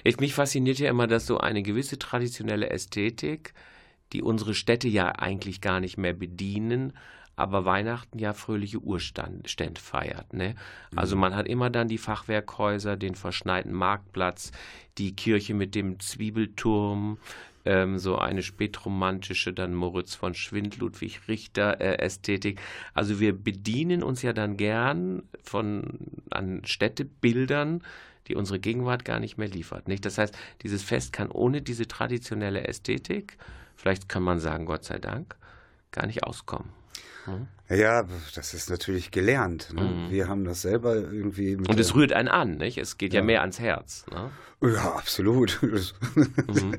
ich, mich fasziniert ja immer, dass so eine gewisse traditionelle Ästhetik, die unsere Städte ja eigentlich gar nicht mehr bedienen, aber Weihnachten ja fröhliche Urstände feiert. Ne? Also mhm. man hat immer dann die Fachwerkhäuser, den verschneiten Marktplatz, die Kirche mit dem Zwiebelturm, ähm, so eine spätromantische, dann Moritz von Schwind, Ludwig Richter äh, Ästhetik. Also wir bedienen uns ja dann gern von an Städtebildern, die unsere Gegenwart gar nicht mehr liefert. Nicht? Das heißt, dieses Fest kann ohne diese traditionelle Ästhetik, vielleicht kann man sagen, Gott sei Dank, gar nicht auskommen. Hm? Ja, das ist natürlich gelernt. Ne? Mhm. Wir haben das selber irgendwie. Und es rührt einen an, nicht? Es geht ja, ja mehr ans Herz. Ne? Ja, absolut. *laughs* Mhm.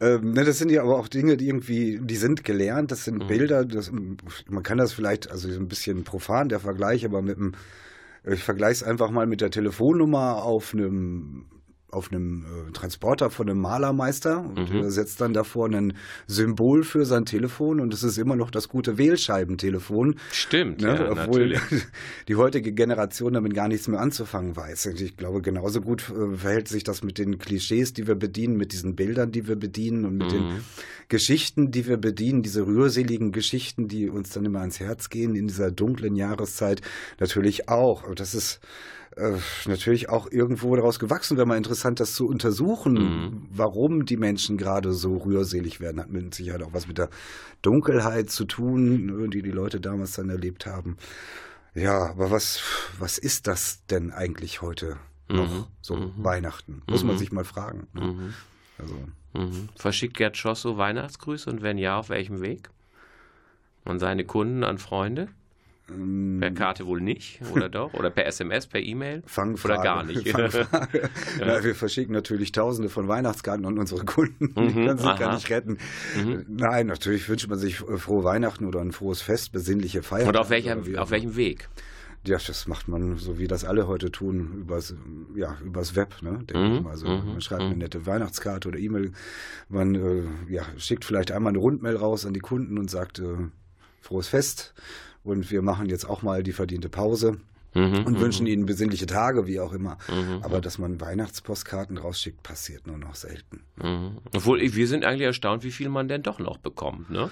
ähm, ne, das sind ja aber auch Dinge, die irgendwie, die sind gelernt. Das sind mhm. Bilder. Das, man kann das vielleicht, also ein bisschen profan der Vergleich, aber mit einem ich vergleiche es einfach mal mit der Telefonnummer auf einem auf einem äh, Transporter von einem Malermeister und mhm. er setzt dann davor ein Symbol für sein Telefon und es ist immer noch das gute Wählscheibentelefon. Stimmt, ne? ja, obwohl natürlich. *laughs* die heutige Generation damit gar nichts mehr anzufangen weiß. Und ich glaube, genauso gut äh, verhält sich das mit den Klischees, die wir bedienen, mit diesen Bildern, die wir bedienen und mit mhm. den Geschichten, die wir bedienen, diese rührseligen Geschichten, die uns dann immer ans Herz gehen in dieser dunklen Jahreszeit, natürlich auch. Das ist äh, natürlich auch irgendwo daraus gewachsen. Wäre mal interessant, das zu untersuchen, mhm. warum die Menschen gerade so rührselig werden. Hat mit Sicherheit auch was mit der Dunkelheit zu tun, ne, die die Leute damals dann erlebt haben. Ja, aber was, was ist das denn eigentlich heute noch, mhm. so mhm. Weihnachten? Muss man mhm. sich mal fragen. Ne? Mhm. Also. Mhm. Verschickt Gerd Schosso Weihnachtsgrüße und wenn ja, auf welchem Weg? An seine Kunden, an Freunde? Ähm, per Karte wohl nicht, oder *laughs* doch? Oder per SMS, per E-Mail? Fangfrage. Oder gar nicht? *laughs* Fangfrage. ja. Wir verschicken natürlich tausende von Weihnachtskarten an unsere Kunden. Mhm, die können sich aha. gar nicht retten. Mhm. Nein, natürlich wünscht man sich frohe Weihnachten oder ein frohes Fest, besinnliche Feiern. Und auf, welcher, auf welchem Weg? Ja, das macht man, so wie das alle heute tun, übers, ja, übers Web. Ne, mhm, also mhm, man schreibt eine mhm. nette Weihnachtskarte oder E-Mail. Man äh, ja, schickt vielleicht einmal eine Rundmail raus an die Kunden und sagt, äh, frohes Fest und wir machen jetzt auch mal die verdiente Pause. Mhm, und wünschen mhm. ihnen besinnliche Tage, wie auch immer. Mhm, Aber dass man Weihnachtspostkarten rausschickt, passiert nur noch selten. Mhm. Obwohl, wir sind eigentlich erstaunt, wie viel man denn doch noch bekommt, ne?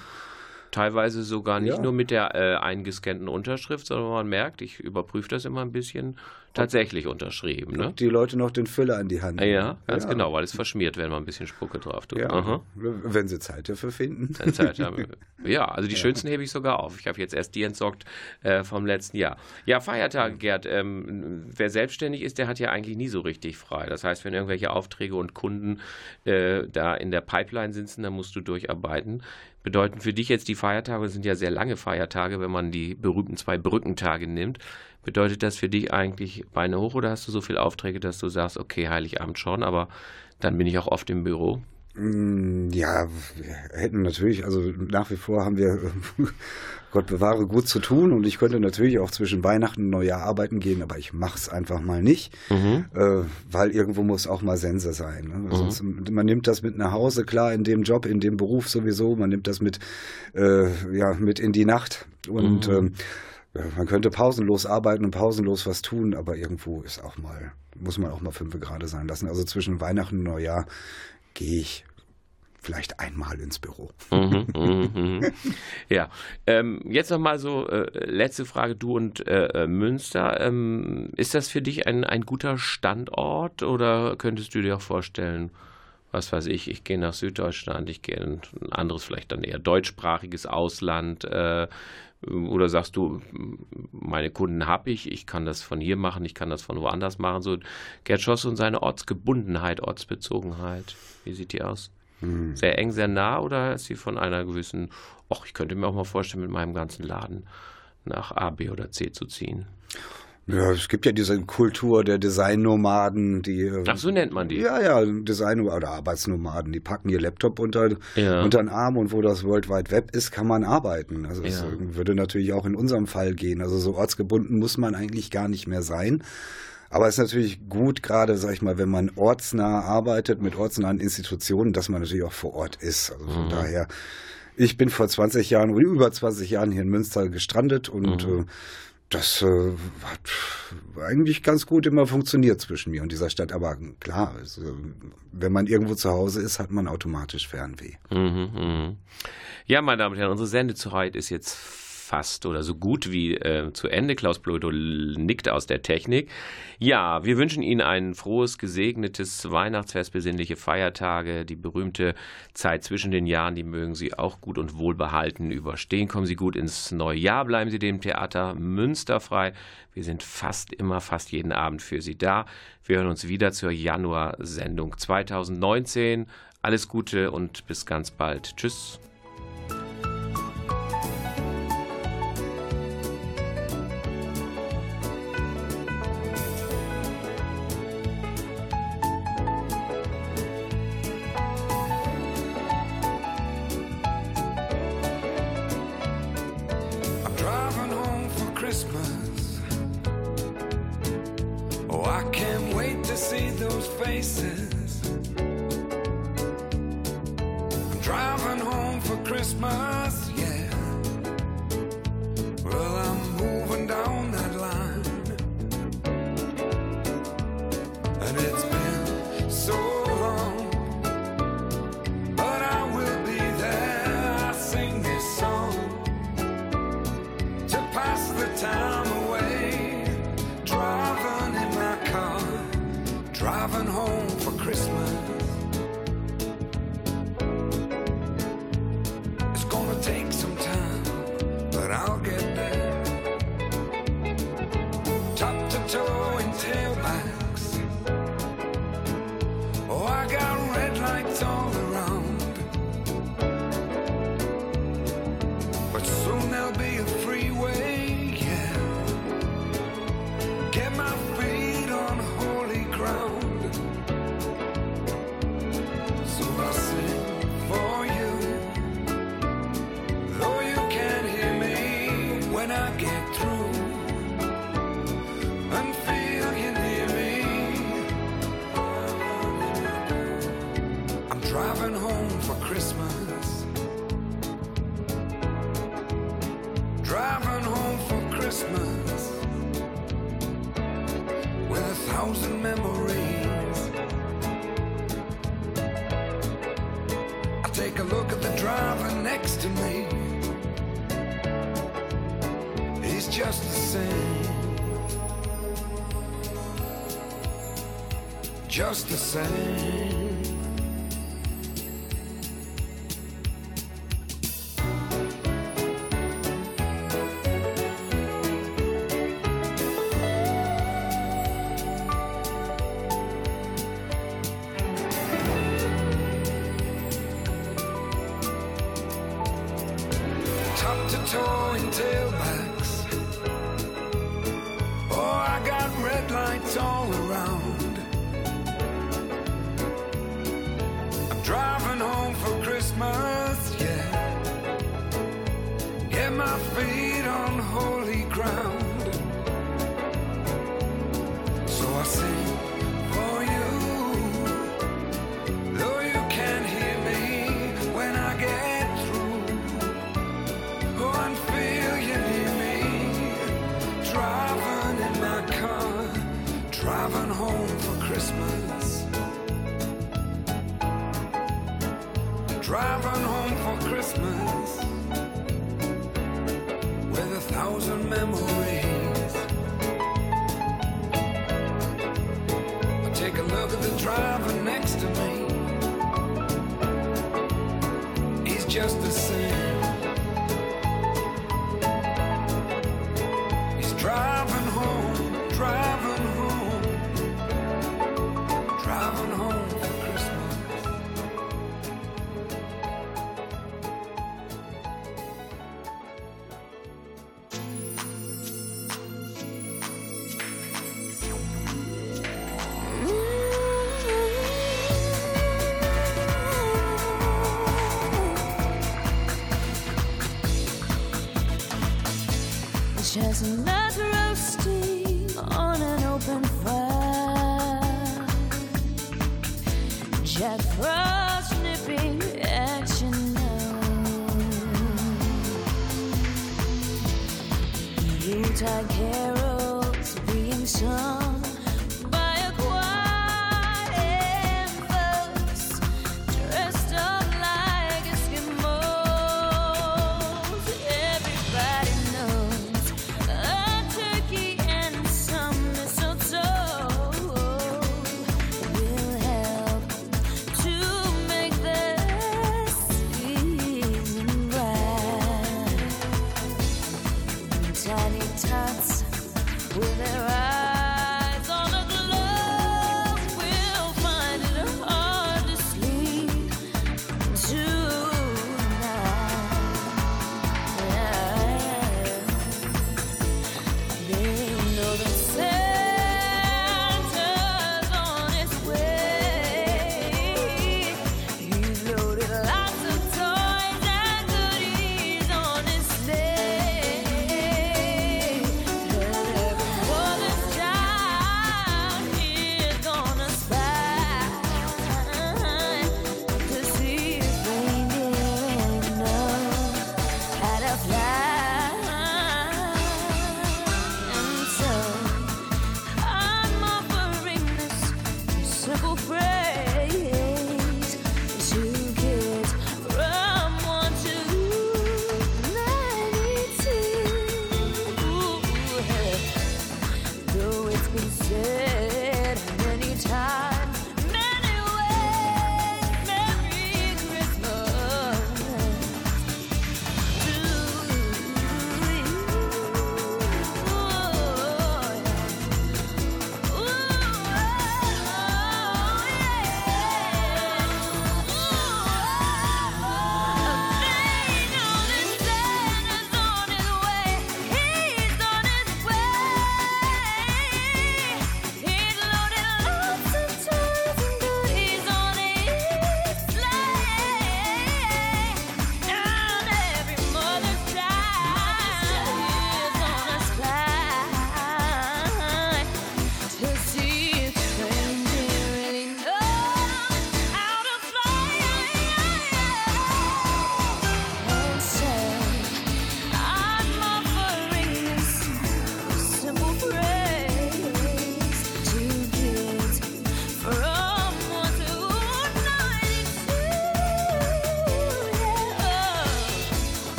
Teilweise sogar nicht ja. nur mit der äh, eingescannten Unterschrift, sondern man merkt, ich überprüfe das immer ein bisschen, tatsächlich unterschrieben. Ne? Die Leute noch den Füller in die Hand. Ja, ganz ja. genau, weil es verschmiert, wenn man ein bisschen Spucke drauf tut. Ja, wenn sie Zeit dafür finden. Zeit haben. *laughs* Ja, also die schönsten hebe ich sogar auf. Ich habe jetzt erst die entsorgt äh, vom letzten Jahr. Ja, Feiertage, Gerd. Ähm, wer selbstständig ist, der hat ja eigentlich nie so richtig frei. Das heißt, wenn irgendwelche Aufträge und Kunden äh, da in der Pipeline sitzen, dann musst du durcharbeiten. Bedeuten für dich jetzt die Feiertage, sind ja sehr lange Feiertage, wenn man die berühmten zwei Brückentage nimmt. Bedeutet das für dich eigentlich Beine hoch oder hast du so viele Aufträge, dass du sagst, okay, Heiligabend schon, aber dann bin ich auch oft im Büro? Mm, ja, wir hätten natürlich, also nach wie vor haben wir, *laughs* Gott bewahre, gut zu tun und ich könnte natürlich auch zwischen Weihnachten und Neujahr arbeiten gehen, aber ich mache es einfach mal nicht, mhm. äh, weil irgendwo muss auch mal Sense sein. Ne? Mhm. Sonst, man nimmt das mit nach Hause, klar, in dem Job, in dem Beruf sowieso, man nimmt das mit, äh, ja, mit in die Nacht und mhm. ähm, man könnte pausenlos arbeiten und pausenlos was tun, aber irgendwo ist auch mal, muss man auch mal fünf Grade sein lassen. Also zwischen Weihnachten und Neujahr gehe ich vielleicht einmal ins Büro. Mhm, mh, *laughs* mh. Ja, ähm, jetzt nochmal so, äh, letzte Frage, du und äh, äh, Münster. Ähm, ist das für dich ein, ein guter Standort oder könntest du dir auch vorstellen, was weiß ich, ich gehe nach Süddeutschland, ich gehe in ein anderes, vielleicht dann eher deutschsprachiges Ausland, äh, oder sagst du, meine Kunden habe ich, ich kann das von hier machen, ich kann das von woanders machen. So Gerd Schoss und seine Ortsgebundenheit, Ortsbezogenheit, wie sieht die aus? Hm. Sehr eng, sehr nah oder ist sie von einer gewissen, ach, ich könnte mir auch mal vorstellen, mit meinem ganzen Laden nach A, B oder C zu ziehen? Ja, es gibt ja diese Kultur der Designnomaden, die. Ähm, Ach, so nennt man die. Ja, ja, Design- oder Arbeitsnomaden, die packen ihr Laptop unter, ja. unter den Arm und wo das World Wide Web ist, kann man arbeiten. Also es würde natürlich auch in unserem Fall gehen. Also so ortsgebunden muss man eigentlich gar nicht mehr sein. Aber es ist natürlich gut, gerade, sag ich mal, wenn man ortsnah arbeitet mit ortsnahen Institutionen, dass man natürlich auch vor Ort ist. Also von mhm. daher, ich bin vor 20 Jahren oder über 20 Jahren hier in Münster gestrandet und mhm. äh, das äh, hat eigentlich ganz gut immer funktioniert zwischen mir und dieser Stadt. Aber klar, also, wenn man irgendwo zu Hause ist, hat man automatisch Fernweh. Mhm, mh. Ja, meine Damen und Herren, unsere Sendezeit ist jetzt fast oder so gut wie äh, zu Ende. Klaus Blodo nickt aus der Technik. Ja, wir wünschen Ihnen ein frohes, gesegnetes Weihnachtsfest, besinnliche Feiertage, die berühmte Zeit zwischen den Jahren, die mögen Sie auch gut und wohlbehalten überstehen. Kommen Sie gut ins neue Jahr, bleiben Sie dem Theater Münster frei. Wir sind fast immer, fast jeden Abend für Sie da. Wir hören uns wieder zur Januar-Sendung 2019. Alles Gute und bis ganz bald. Tschüss. feet on holy ground. So I sing for you, though you can't hear me when I get through. Oh, feel you near me, driving in my car, driving home for Christmas. Driving home for Christmas. driving next to me. He's just the same.